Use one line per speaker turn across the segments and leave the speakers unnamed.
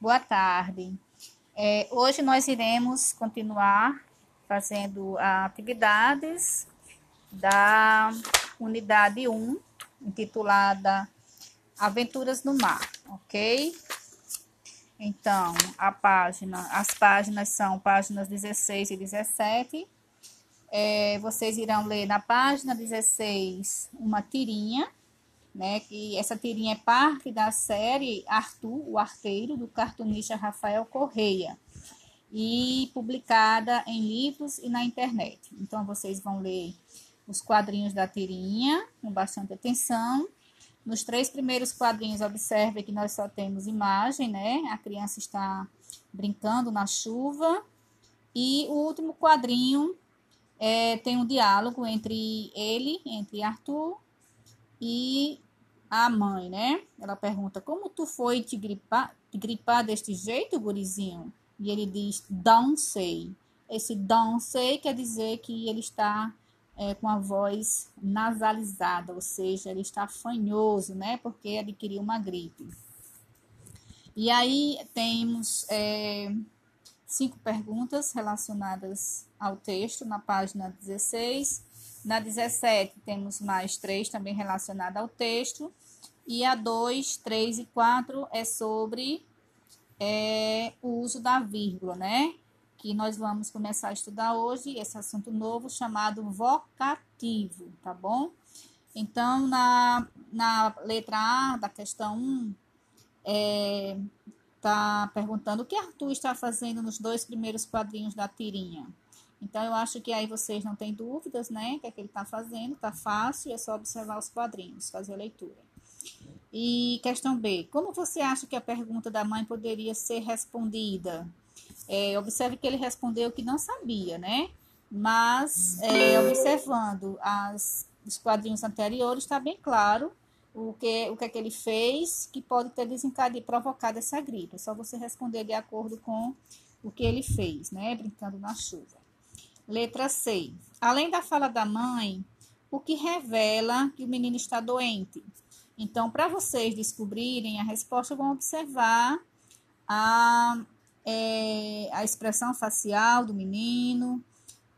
Boa tarde. É, hoje nós iremos continuar fazendo atividades da unidade 1, intitulada Aventuras no Mar, ok? Então, a página, as páginas são páginas 16 e 17. É, vocês irão ler na página 16 uma tirinha né? Que essa tirinha é parte da série Arthur, o Arteiro, do cartunista Rafael Correia, e publicada em livros e na internet. Então, vocês vão ler os quadrinhos da tirinha com bastante atenção. Nos três primeiros quadrinhos, observe que nós só temos imagem, né? A criança está brincando na chuva. E o último quadrinho é, tem um diálogo entre ele, entre Arthur e a mãe, né? Ela pergunta: Como tu foi te gripar, te gripar deste jeito, gurizinho? E ele diz: Don't say. Esse don't say quer dizer que ele está é, com a voz nasalizada, ou seja, ele está fanhoso, né? Porque adquiriu uma gripe. E aí temos é, cinco perguntas relacionadas ao texto na página 16. Na 17, temos mais três também relacionadas ao texto. E a 2, 3 e 4 é sobre é, o uso da vírgula, né? Que nós vamos começar a estudar hoje, esse assunto novo chamado vocativo, tá bom? Então, na, na letra A da questão 1, é, tá perguntando o que Arthur está fazendo nos dois primeiros quadrinhos da tirinha. Então, eu acho que aí vocês não têm dúvidas, né? O que é que ele está fazendo, tá fácil, é só observar os quadrinhos, fazer a leitura. E questão B, como você acha que a pergunta da mãe poderia ser respondida? É, observe que ele respondeu que não sabia, né? Mas, é, observando as, os quadrinhos anteriores, está bem claro o que, o que é que ele fez que pode ter desencadeado, provocado essa gripe. É só você responder de acordo com o que ele fez, né? Brincando na chuva. Letra C. Além da fala da mãe, o que revela que o menino está doente? Então, para vocês descobrirem a resposta, vão observar a, é, a expressão facial do menino,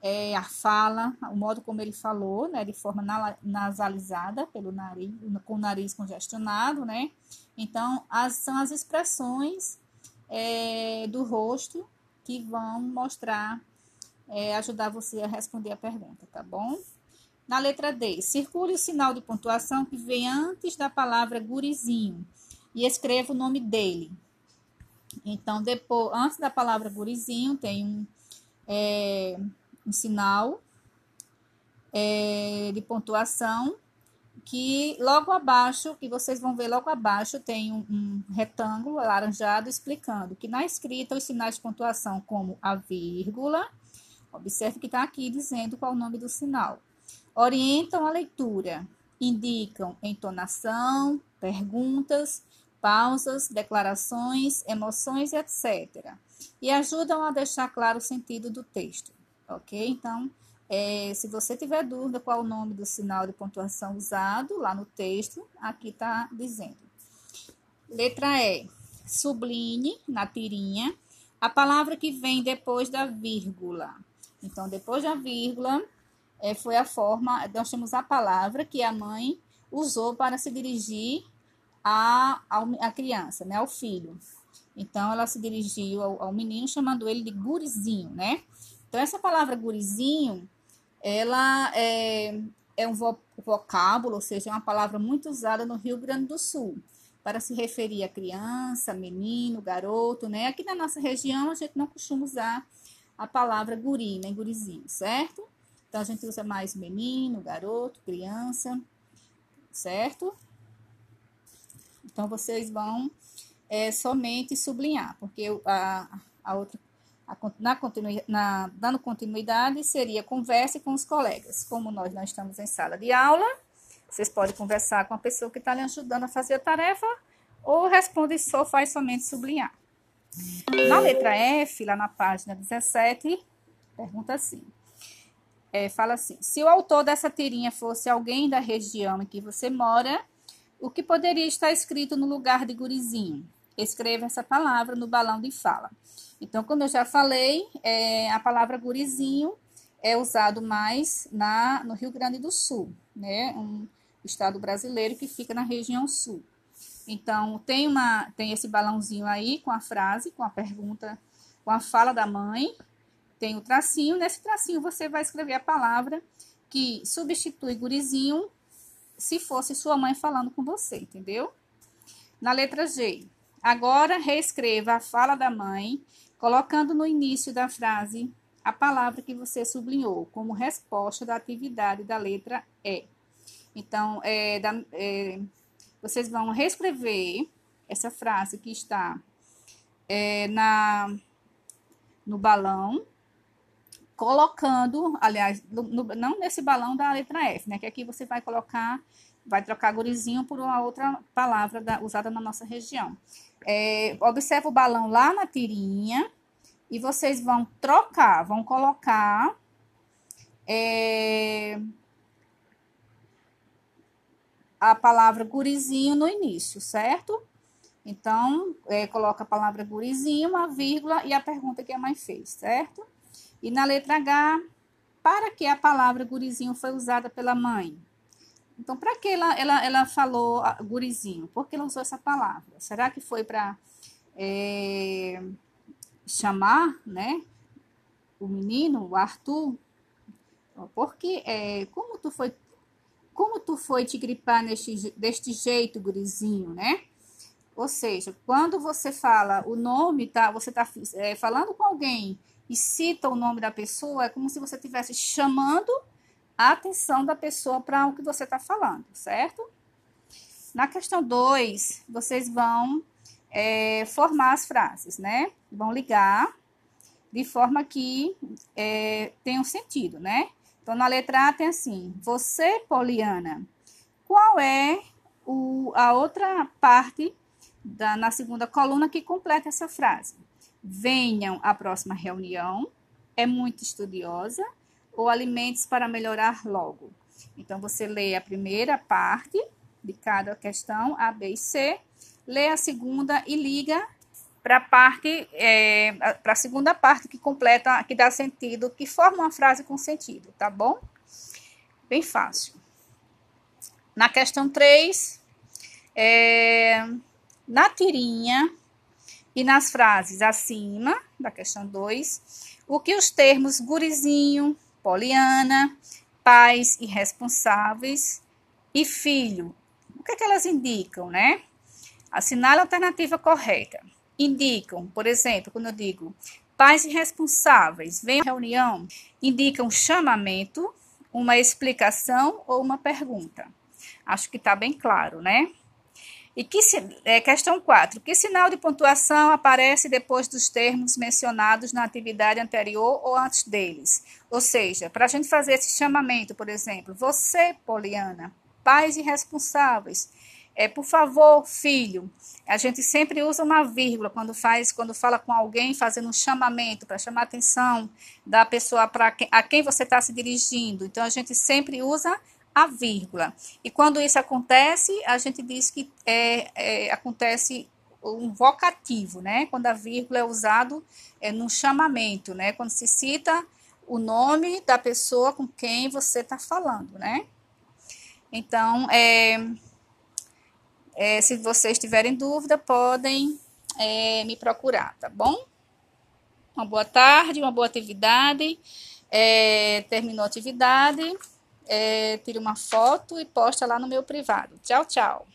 é, a fala, o modo como ele falou, né, de forma nasalizada pelo nariz, com o nariz congestionado, né? Então, as, são as expressões é, do rosto que vão mostrar é, ajudar você a responder a pergunta, tá bom? Na letra D, circule o sinal de pontuação que vem antes da palavra gurizinho e escreva o nome dele. Então, depois, antes da palavra gurizinho, tem um, é, um sinal é, de pontuação que logo abaixo, que vocês vão ver logo abaixo, tem um, um retângulo alaranjado explicando que na escrita os sinais de pontuação, como a vírgula, Observe que está aqui dizendo qual o nome do sinal. Orientam a leitura, indicam entonação, perguntas, pausas, declarações, emoções, etc. E ajudam a deixar claro o sentido do texto, ok? Então, é, se você tiver dúvida qual o nome do sinal de pontuação usado lá no texto, aqui está dizendo. Letra E. Subline na tirinha a palavra que vem depois da vírgula. Então, depois da vírgula, é, foi a forma, nós temos a palavra que a mãe usou para se dirigir à, a criança, né, ao filho. Então, ela se dirigiu ao, ao, menino chamando ele de gurizinho, né? Então, essa palavra gurizinho, ela é, é um vocábulo, ou seja, é uma palavra muito usada no Rio Grande do Sul, para se referir a criança, menino, garoto, né? Aqui na nossa região, a gente não costuma usar a palavra guri, né? Gurizinho, certo? Então, a gente usa mais menino, garoto, criança, certo? Então, vocês vão é, somente sublinhar, porque a, a outra, a, na continui, na, dando continuidade, seria converse com os colegas. Como nós não estamos em sala de aula, vocês podem conversar com a pessoa que está lhe ajudando a fazer a tarefa, ou responde só, faz somente sublinhar. Na letra F, lá na página 17, pergunta assim. É, fala assim: se o autor dessa tirinha fosse alguém da região em que você mora, o que poderia estar escrito no lugar de gurizinho? escreva essa palavra no balão de fala. Então, como eu já falei, é, a palavra gurizinho é usado mais na, no Rio Grande do Sul, né? Um estado brasileiro que fica na região sul. Então, tem, uma, tem esse balãozinho aí com a frase, com a pergunta, com a fala da mãe, tem o tracinho. Nesse tracinho, você vai escrever a palavra que substitui gurizinho se fosse sua mãe falando com você, entendeu? Na letra G. Agora, reescreva a fala da mãe, colocando no início da frase a palavra que você sublinhou como resposta da atividade da letra E. Então, é, da, é, vocês vão reescrever essa frase que está é, na, no balão, colocando, aliás, no, não nesse balão da letra F, né? Que aqui você vai colocar, vai trocar gurizinho por uma outra palavra da, usada na nossa região. É, observa o balão lá na tirinha e vocês vão trocar, vão colocar é, a palavra gurizinho no início, certo? Então, é, coloca a palavra gurizinho, uma vírgula e a pergunta que a mãe fez, certo? E na letra H, para que a palavra gurizinho foi usada pela mãe? Então, para que ela, ela, ela falou gurizinho? Por que ela usou essa palavra? Será que foi para é, chamar, né? O menino, o Arthur? Porque, é, como tu foi como tu foi te gripar neste, deste jeito, gurizinho, né? Ou seja, quando você fala o nome, tá? Você tá é, falando com alguém e cita o nome da pessoa, é como se você estivesse chamando a atenção da pessoa para o que você está falando, certo? Na questão 2, vocês vão é, formar as frases, né? Vão ligar de forma que é, tenham sentido, né? Então, na letra A tem assim: Você, Poliana, qual é o, a outra parte da, na segunda coluna que completa essa frase? Venham à próxima reunião, é muito estudiosa, ou alimentos para melhorar logo. Então, você lê a primeira parte de cada questão, A, B e C, lê a segunda e liga para a parte, é, para a segunda parte que completa, que dá sentido, que forma uma frase com sentido, tá bom? Bem fácil. Na questão 3, é, na tirinha e nas frases acima da questão 2, o que os termos gurizinho, poliana, pais irresponsáveis e filho, o que, é que elas indicam, né? Assinale a alternativa correta indicam, por exemplo, quando eu digo pais irresponsáveis, vem à reunião, indicam chamamento, uma explicação ou uma pergunta. Acho que está bem claro, né? E que é, questão 4. Que sinal de pontuação aparece depois dos termos mencionados na atividade anterior ou antes deles? Ou seja, para a gente fazer esse chamamento, por exemplo, você, Poliana, pais irresponsáveis, é, por favor, filho. A gente sempre usa uma vírgula quando faz, quando fala com alguém, fazendo um chamamento para chamar a atenção da pessoa para a quem você está se dirigindo. Então a gente sempre usa a vírgula. E quando isso acontece, a gente diz que é, é, acontece um vocativo, né? Quando a vírgula é usado é, no chamamento, né? Quando se cita o nome da pessoa com quem você está falando, né? Então, é, é, se vocês tiverem dúvida, podem é, me procurar, tá bom? Uma boa tarde, uma boa atividade. É, terminou a atividade, é, tire uma foto e posta lá no meu privado. Tchau, tchau.